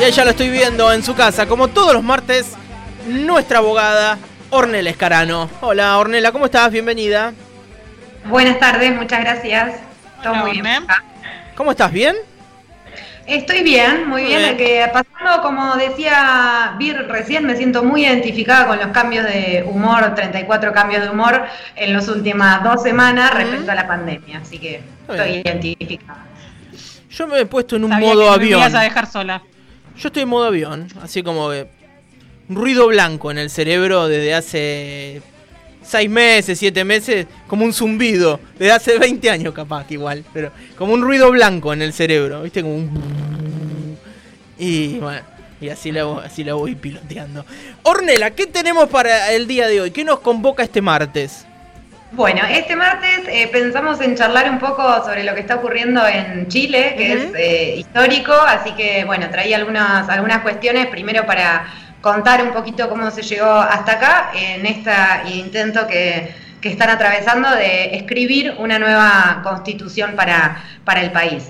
Y ahí ya lo estoy viendo en su casa, como todos los martes, nuestra abogada Ornella Escarano. Hola Ornella, ¿cómo estás? Bienvenida. Buenas tardes, muchas gracias. Todo muy bien. ¿Cómo estás? ¿Bien? Estoy bien, muy bien. Que pasando, como decía Vir recién, me siento muy identificada con los cambios de humor, 34 cambios de humor en las últimas dos semanas respecto a la pandemia. Así que estoy identificada. Yo me he puesto en un modo avión. Me a dejar sola. Yo estoy en modo avión, así como un ruido blanco en el cerebro desde hace seis meses, siete meses, como un zumbido, desde hace 20 años capaz que igual, pero como un ruido blanco en el cerebro, ¿viste? Como un... Y bueno, y así la, así la voy piloteando. Ornela, ¿qué tenemos para el día de hoy? ¿Qué nos convoca este martes? Bueno, este martes eh, pensamos en charlar un poco sobre lo que está ocurriendo en Chile, que es eh, histórico, así que bueno, traía algunas, algunas cuestiones, primero para contar un poquito cómo se llegó hasta acá, en este intento que, que están atravesando de escribir una nueva constitución para, para el país.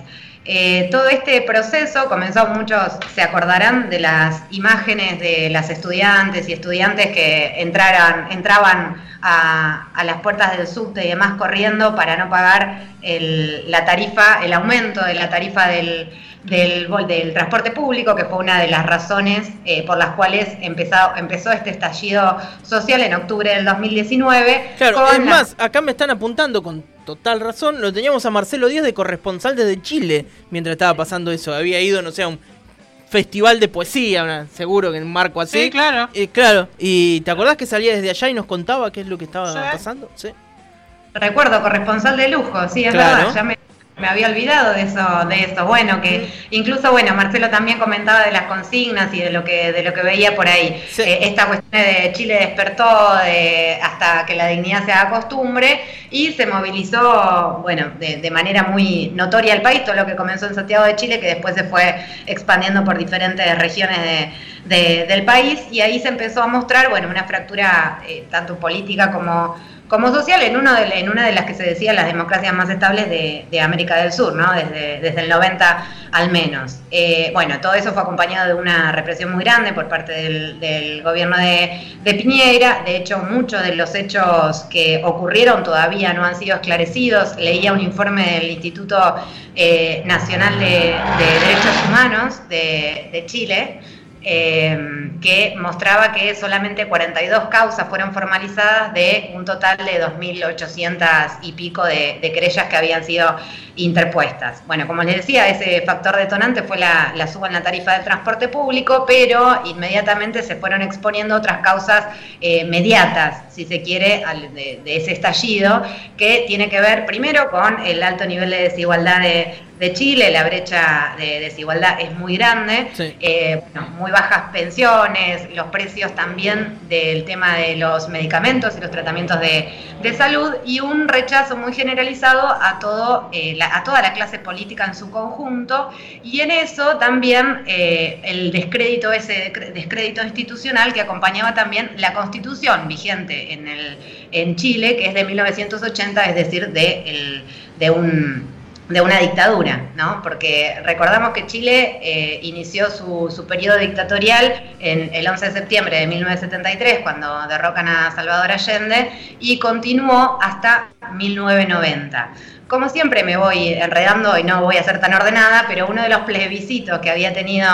Eh, todo este proceso comenzó, muchos se acordarán de las imágenes de las estudiantes y estudiantes que entraran, entraban a, las puertas del subte y demás corriendo para no pagar la tarifa, el aumento de la tarifa del, del, transporte público, que fue una de las razones eh, por las cuales empezó, empezó este estallido social en octubre del 2019. Claro, es más, acá me están apuntando con total razón, lo teníamos a Marcelo Díaz de corresponsal desde Chile mientras estaba pasando eso. Había ido, no sé, a un festival de poesía, seguro que en marco así. Sí, claro. Y claro, ¿y te acordás que salía desde allá y nos contaba qué es lo que estaba pasando? Sí. Recuerdo, corresponsal de lujo, sí, es verdad, ya me me había olvidado de eso, de eso. Bueno, que incluso, bueno, Marcelo también comentaba de las consignas y de lo que, de lo que veía por ahí. Eh, esta cuestión de Chile despertó hasta que la dignidad se haga costumbre y se movilizó, bueno, de, manera muy notoria el país, todo lo que comenzó en Santiago de Chile, que después se fue expandiendo por diferentes regiones del país y ahí se empezó a mostrar, bueno, una fractura eh, tanto política como como social en, uno de, en una de las que se decía las democracias más estables de, América del Sur, ¿no? desde, el 90 al menos. Eh, bueno, todo eso fue acompañado de una represión muy grande por parte del, gobierno de, Piñera. De hecho, muchos de los hechos que ocurrieron todavía no han sido esclarecidos. Leía un informe del Instituto eh, Nacional de, Derechos Humanos de Chile eh, que mostraba que solamente 42 causas fueron formalizadas de un total de 2.800 y pico de, querellas que habían sido interpuestas. Bueno, como les decía, ese factor detonante fue la, suba en la tarifa del transporte público, pero inmediatamente se fueron exponiendo otras causas eh, mediatas, si se quiere, de, de ese estallido, que tiene que ver primero con el alto nivel de desigualdad de de Chile, la brecha de desigualdad es muy grande, eh, muy bajas pensiones, los precios también del tema de los medicamentos y los tratamientos de, salud y un rechazo muy generalizado a, todo, eh, a toda la clase política en su conjunto y en eso también eh, el descrédito, ese descrédito institucional que acompañaba también la constitución vigente en, el, en Chile, que es de 1980, es decir, de, de un de una dictadura, ¿no? Porque recordamos que Chile eh, inició su, su, periodo dictatorial en el 11 de septiembre de 1973, cuando derrocan a Salvador Allende, y continuó hasta 1990. Como siempre me voy enredando y no voy a ser tan ordenada, pero uno de los plebiscitos que había tenido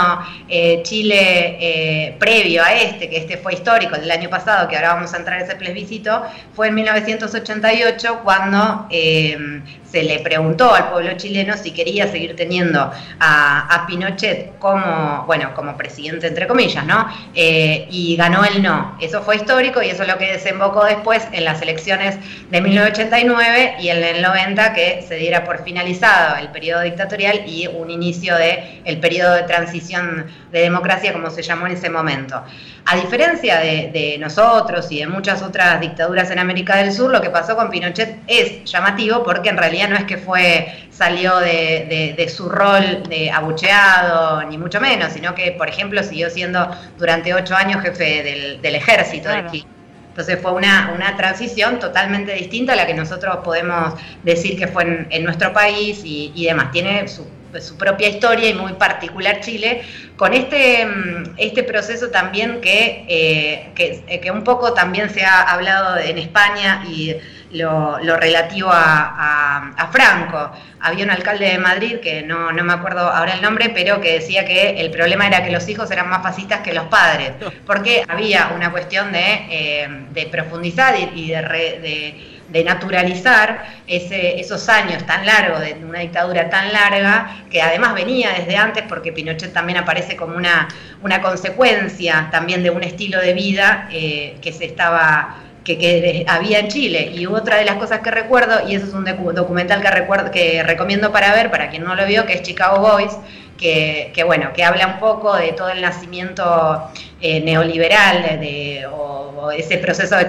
eh, Chile eh, previo a este, que este fue histórico, el del año pasado, que ahora vamos a entrar a ese plebiscito, fue en 1988 cuando eh, se le preguntó al pueblo chileno si quería seguir teniendo a, Pinochet como, bueno, como presidente, entre comillas, ¿no? y ganó el no. Eso fue histórico y eso es lo que desembocó después en las elecciones de 1989 89 y en el 90 que se diera por finalizado el periodo dictatorial y un inicio del el periodo de transición de democracia como se llamó en ese momento. A diferencia de, nosotros y de muchas otras dictaduras en América del Sur, lo que pasó con Pinochet es llamativo porque en realidad no es que fue salió de, su rol de abucheado, ni mucho menos, sino que, por ejemplo, siguió siendo durante ocho años jefe del, ejército de Chile. Entonces fue una, una, transición totalmente distinta a la que nosotros podemos decir que fue en, nuestro país y, y demás. Tiene su su propia historia y muy particular Chile, con este, mm, este proceso también que, eh, eh, que, un poco también se ha hablado en España y lo, relativo a, Franco. Había un alcalde de Madrid, que no, me acuerdo ahora el nombre, pero que decía que el problema era que los hijos eran más fascistas que los padres, porque había una cuestión de, eh, profundizar y, de, de de naturalizar ese, esos años tan largos de una dictadura tan larga, que además venía desde antes, porque Pinochet también aparece como una, una consecuencia también de un estilo de vida eh, que se estaba que, había en Chile. Y otra de las cosas que recuerdo, y eso es un documental que, recuerdo, que recomiendo para ver, para quien no lo vio, que es Chicago Boys, que, bueno, que habla un poco de todo el nacimiento eh, neoliberal de, o, ese proceso de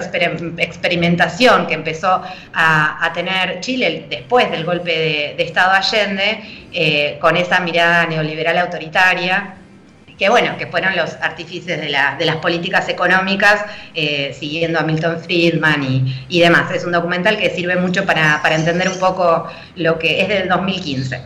experimentación que empezó a, tener Chile después del golpe de, Estado Allende, eh, con esa mirada neoliberal autoritaria que bueno, que fueron los artífices de, las políticas económicas, eh, siguiendo a Milton Friedman y, demás. Es un documental que sirve mucho para, entender un poco lo que es del 2015.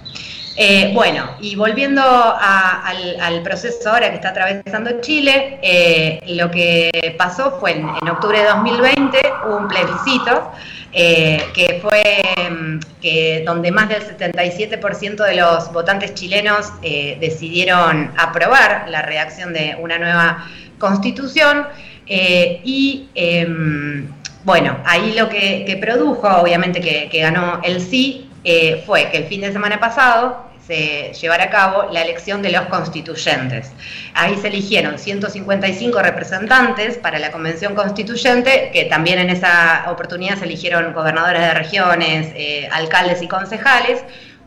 Eh, bueno, y volviendo al, proceso ahora que está atravesando Chile, eh, lo que pasó fue en, octubre de 2020 hubo un plebiscito eh, que fue mm, que donde más del 77% de los votantes chilenos decidieron aprobar la redacción de una nueva constitución y em, bueno, ahí lo que, produjo, obviamente que, que ganó el sí, eh, fue que el fin de semana pasado se llevara a cabo la elección de los constituyentes. Ahí se eligieron 155 representantes para la convención constituyente, que también en esa oportunidad se eligieron gobernadores de regiones, eh, alcaldes y concejales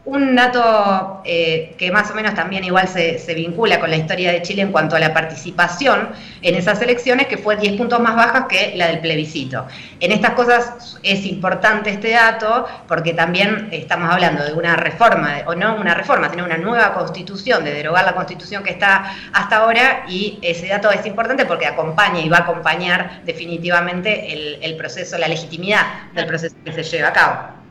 un dato eh, que más o menos también igual se, vincula con la historia de Chile en cuanto a la participación en esas elecciones, que fue 10 puntos más baja que la del plebiscito. En estas cosas es importante este dato porque también estamos hablando de una reforma, o no una reforma, sino una nueva constitución, de derogar la constitución que está hasta ahora y ese dato es importante porque acompaña y va a acompañar definitivamente el, el proceso, la legitimidad del proceso que se lleva a cabo.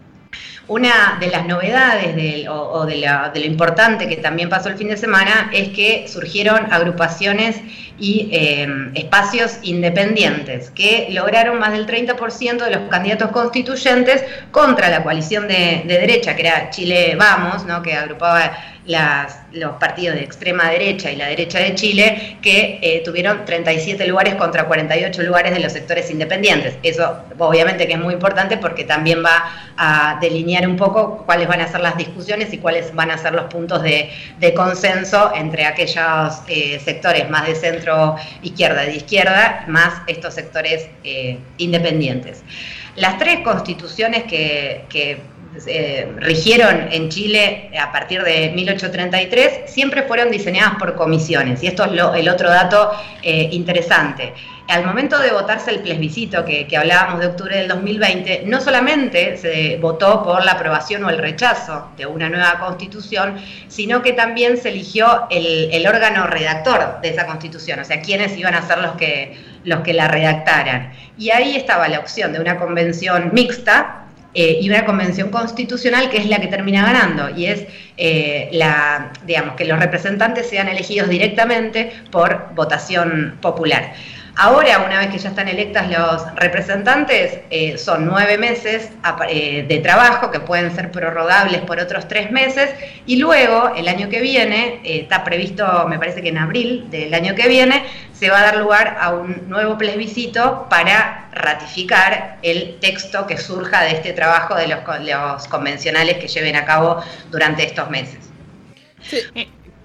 Una de las novedades o, de, lo importante que también pasó el fin de semana es que surgieron agrupaciones y eh, espacios independientes que lograron más del 30% de los candidatos constituyentes contra la coalición de, de derecha, que era Chile Vamos, ¿no? que agrupaba los partidos de extrema derecha y la derecha de Chile, que eh, tuvieron 37 lugares contra 48 lugares de los sectores independientes. Eso obviamente que es muy importante porque también va a delinear un poco cuáles van a ser las discusiones y cuáles van a ser los puntos de, consenso entre aquellos eh, sectores más de izquierda de izquierda, más estos sectores eh, independientes. Las tres constituciones que, que eh, rigieron en Chile a partir de 1833 siempre fueron diseñadas por comisiones. Y esto es el otro dato eh, interesante. Al momento de votarse el plebiscito que, hablábamos de octubre del 2020, no solamente se votó por la aprobación o el rechazo de una nueva constitución, sino que también se eligió el, el órgano redactor de esa constitución, o sea, quiénes iban a ser los que, los que la redactaran. Y ahí estaba la opción de una convención mixta, eh, y una convención constitucional que es la que termina ganando y es eh, la, digamos, que los representantes sean elegidos directamente por votación popular. Ahora, una vez que ya están electas los representantes, eh, son nueve meses eh, de trabajo que pueden ser prorrogables por otros tres meses y luego, el año que viene, eh, está previsto, me parece que en abril del año que viene, se va a dar lugar a un nuevo plebiscito para ratificar el texto que surja de este trabajo de los, convencionales que lleven a cabo durante estos meses. Sí.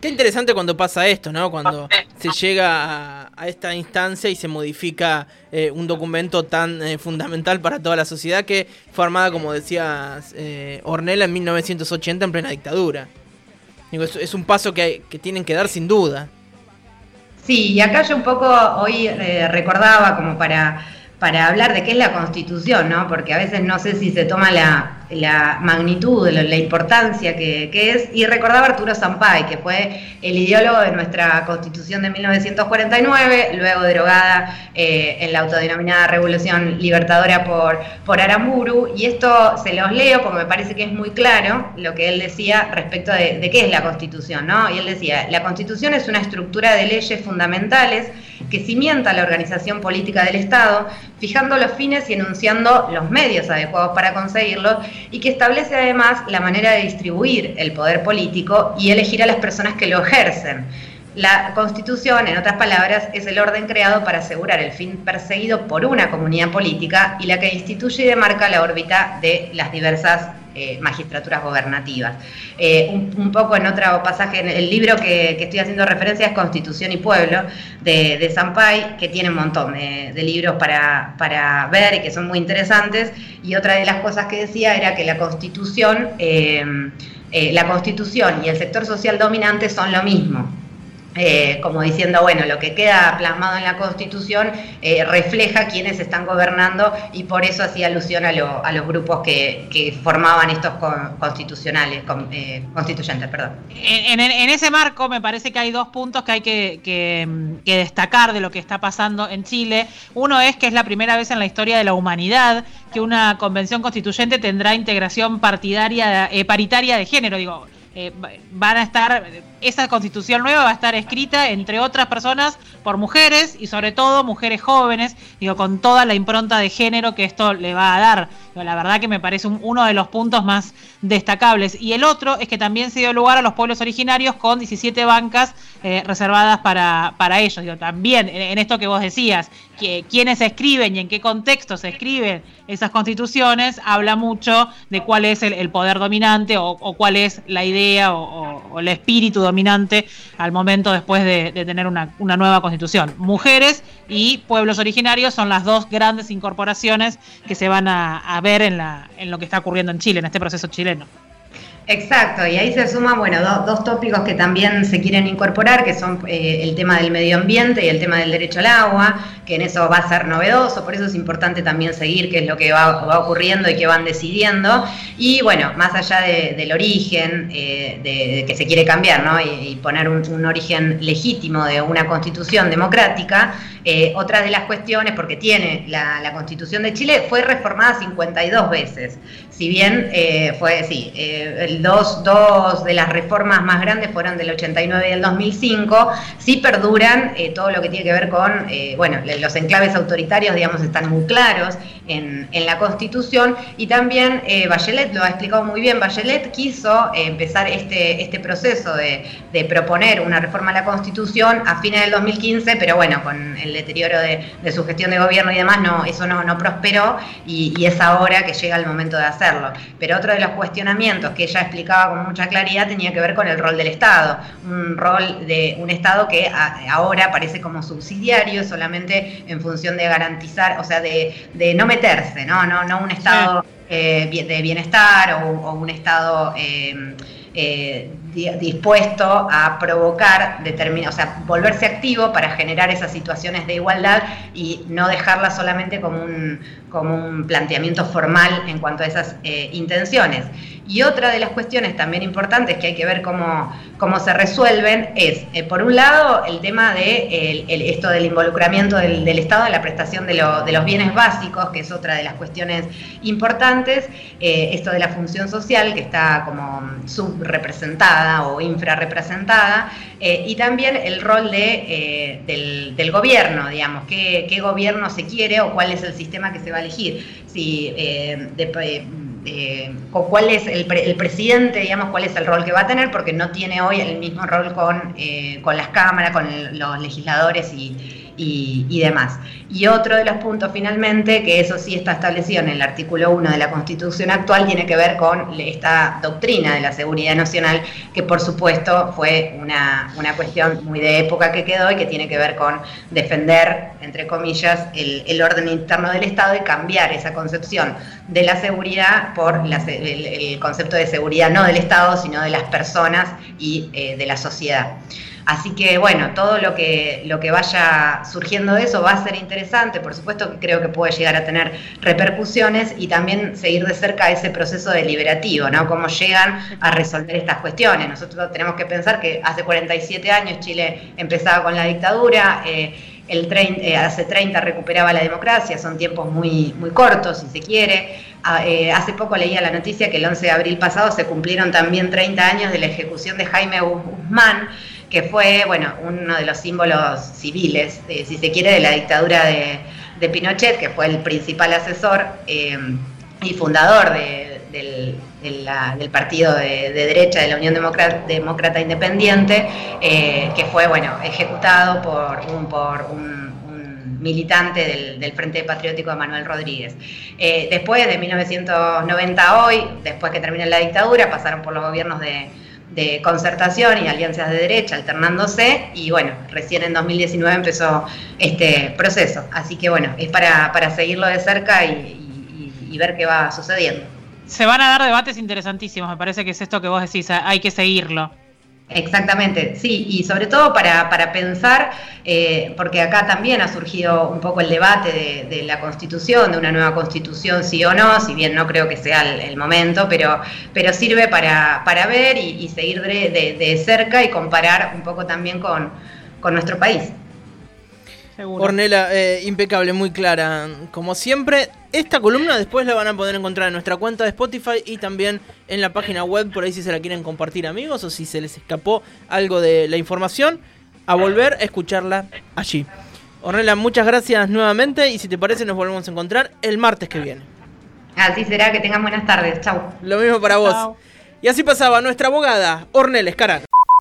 Qué interesante cuando pasa esto, ¿no? Cuando se llega a, esta instancia y se modifica eh, un documento tan eh, fundamental para toda la sociedad que fue armada, como decía eh, Ornella, en 1980 en plena dictadura. es, un paso que, que tienen que dar sin duda. Sí, y acá yo un poco hoy recordaba como para, para hablar de qué es la constitución, ¿no? Porque a veces no sé si se toma la, la magnitud, la importancia que, es, y recordaba Arturo Zampay, que fue el ideólogo de nuestra constitución de 1949, luego derogada eh, en la autodenominada Revolución Libertadora por, por Aramburu, y esto se los leo porque me parece que es muy claro lo que él decía respecto de, de qué es la constitución, ¿no? Y él decía, la constitución es una estructura de leyes fundamentales que cimienta la organización política del Estado, fijando los fines y enunciando los medios adecuados para conseguirlos, y que establece además la manera de distribuir el poder político y elegir a las personas que lo ejercen. La Constitución, en otras palabras, es el orden creado para asegurar el fin perseguido por una comunidad política y la que instituye y demarca la órbita de las diversas eh, magistraturas gobernativas. Eh, un, poco en otro pasaje, en el libro que, estoy haciendo referencia es Constitución y Pueblo de, de Sampay, que tiene un montón de, libros para, para, ver y que son muy interesantes. Y otra de las cosas que decía era que la Constitución, eh, la Constitución y el sector social dominante son lo mismo. Eh, como diciendo, bueno, lo que queda plasmado en la Constitución eh, refleja quienes están gobernando y por eso hacía alusión a, los grupos que, formaban estos constitucionales, eh, constituyentes. Perdón. En, ese marco me parece que hay dos puntos que hay que, destacar de lo que está pasando en Chile. Uno es que es la primera vez en la historia de la humanidad que una convención constituyente tendrá integración partidaria, paritaria de género. Digo, van a estar esa constitución nueva va a estar escrita, entre otras personas, por mujeres y sobre todo mujeres jóvenes, digo, con toda la impronta de género que esto le va a dar. la verdad que me parece uno de los puntos más destacables. Y el otro es que también se dio lugar a los pueblos originarios con 17 bancas eh, reservadas para, para ellos. Digo, también en, esto que vos decías, que quiénes escriben y en qué contexto se escriben esas constituciones, habla mucho de cuál es el, poder dominante o, cuál es la idea o, o el espíritu dominante al momento después de, tener una, nueva constitución. Mujeres y pueblos originarios son las dos grandes incorporaciones que se van a, ver en, la, en lo que está ocurriendo en Chile, en este proceso chileno. Exacto, y ahí se suman, bueno, dos tópicos que también se quieren incorporar, que son eh, el tema del medio ambiente y el tema del derecho al agua, que en eso va a ser novedoso, por eso es importante también seguir qué es lo que va, ocurriendo y qué van decidiendo. Y bueno, más allá del origen eh, de, que se quiere cambiar, ¿no? Y, poner un, origen legítimo de una constitución democrática, eh, otra de las cuestiones, porque tiene la, la constitución de Chile, fue reformada 52 veces si bien eh, fue, sí, eh, dos, dos, de las reformas más grandes fueron del 89 y del 2005, sí perduran eh, todo lo que tiene que ver con, bueno, los enclaves autoritarios, digamos, están muy claros en, la Constitución. Y también Bachelet lo ha explicado muy bien, Bachelet quiso empezar este, este proceso de, proponer una reforma a la Constitución a fines del 2015, pero bueno, con el deterioro de, su gestión de gobierno y demás, no, eso no, no prosperó y, y es ahora que llega el momento de hacerlo. Pero otro de los cuestionamientos que ella explicaba con mucha claridad tenía que ver con el rol del Estado, un rol de un Estado que ahora parece como subsidiario solamente en función de garantizar, o sea, de, no meterse, ¿no? No, no un Estado eh, de bienestar o, un Estado... Eh, eh, dispuesto a provocar, o sea, volverse activo para generar esas situaciones de igualdad y no dejarla solamente como un, como un planteamiento formal en cuanto a esas intenciones. Y otra de las cuestiones también importantes que hay que ver cómo, cómo se resuelven es, eh, por un lado, el tema de esto del involucramiento del, Estado en la prestación de, los bienes básicos, que es otra de las cuestiones importantes, eh, esto de la función social, que está como subrepresentada o infrarrepresentada, eh, y también el rol de, del, gobierno, digamos, qué, gobierno se quiere o cuál es el sistema que se va a elegir. Si de, eh, cuál es el, presidente, digamos, cuál es el rol que va a tener, porque no tiene hoy el mismo rol con, eh, con las cámaras, con los legisladores y, y, demás. Y otro de los puntos finalmente, que eso sí está establecido en el artículo 1 de la Constitución actual, tiene que ver con esta doctrina de la seguridad nacional, que por supuesto fue una, cuestión muy de época que quedó y que tiene que ver con defender, entre comillas, el, orden interno del Estado y cambiar esa concepción de la seguridad por el, concepto de seguridad no del Estado, sino de las personas y eh, de la sociedad. Así que bueno, todo lo que, lo que vaya surgiendo de eso va a ser interesante, por supuesto que creo que puede llegar a tener repercusiones y también seguir de cerca ese proceso deliberativo, ¿no? Cómo llegan a resolver estas cuestiones. Nosotros tenemos que pensar que hace 47 años Chile empezaba con la dictadura. Eh, eh, hace 30 recuperaba la democracia, son tiempos muy, muy cortos, si se quiere. Ah, eh, hace poco leía la noticia que el 11 de abril pasado se cumplieron también 30 años de la ejecución de Jaime Guzmán, que fue bueno, uno de los símbolos civiles, si se quiere, de la dictadura de, Pinochet, que fue el principal asesor eh, y fundador del, partido de, derecha de la Unión Demócrata, Independiente, eh, que fue bueno, ejecutado por un, por un, militante del, Frente Patriótico de Manuel Rodríguez. Eh, después de 1990 hoy, después que termina la dictadura, pasaron por los gobiernos de de concertación y alianzas de derecha alternándose y bueno, recién en 2019 empezó este proceso. Así que bueno, es para, para seguirlo de cerca y, y ver qué va sucediendo. Se van a dar debates interesantísimos, me parece que es esto que vos decís, hay que seguirlo. Exactamente, sí, y sobre todo para, para pensar, eh, porque acá también ha surgido un poco el debate de, la constitución, de una nueva constitución sí o no, si bien no creo que sea el, momento, pero, pero sirve para, para ver y, seguir de, de, cerca y comparar un poco también con, con nuestro país. Ornela, eh, impecable, muy clara. Como siempre, esta columna después la van a poder encontrar en nuestra cuenta de Spotify y también en la página web, por ahí si se la quieren compartir amigos o si se les escapó algo de la información, a volver a escucharla allí. Ornela, muchas gracias nuevamente y si te parece nos volvemos a encontrar el martes que viene. Así será, que tengan buenas tardes, chau. Lo mismo para vos. Y así pasaba nuestra abogada, Ornella Escarano.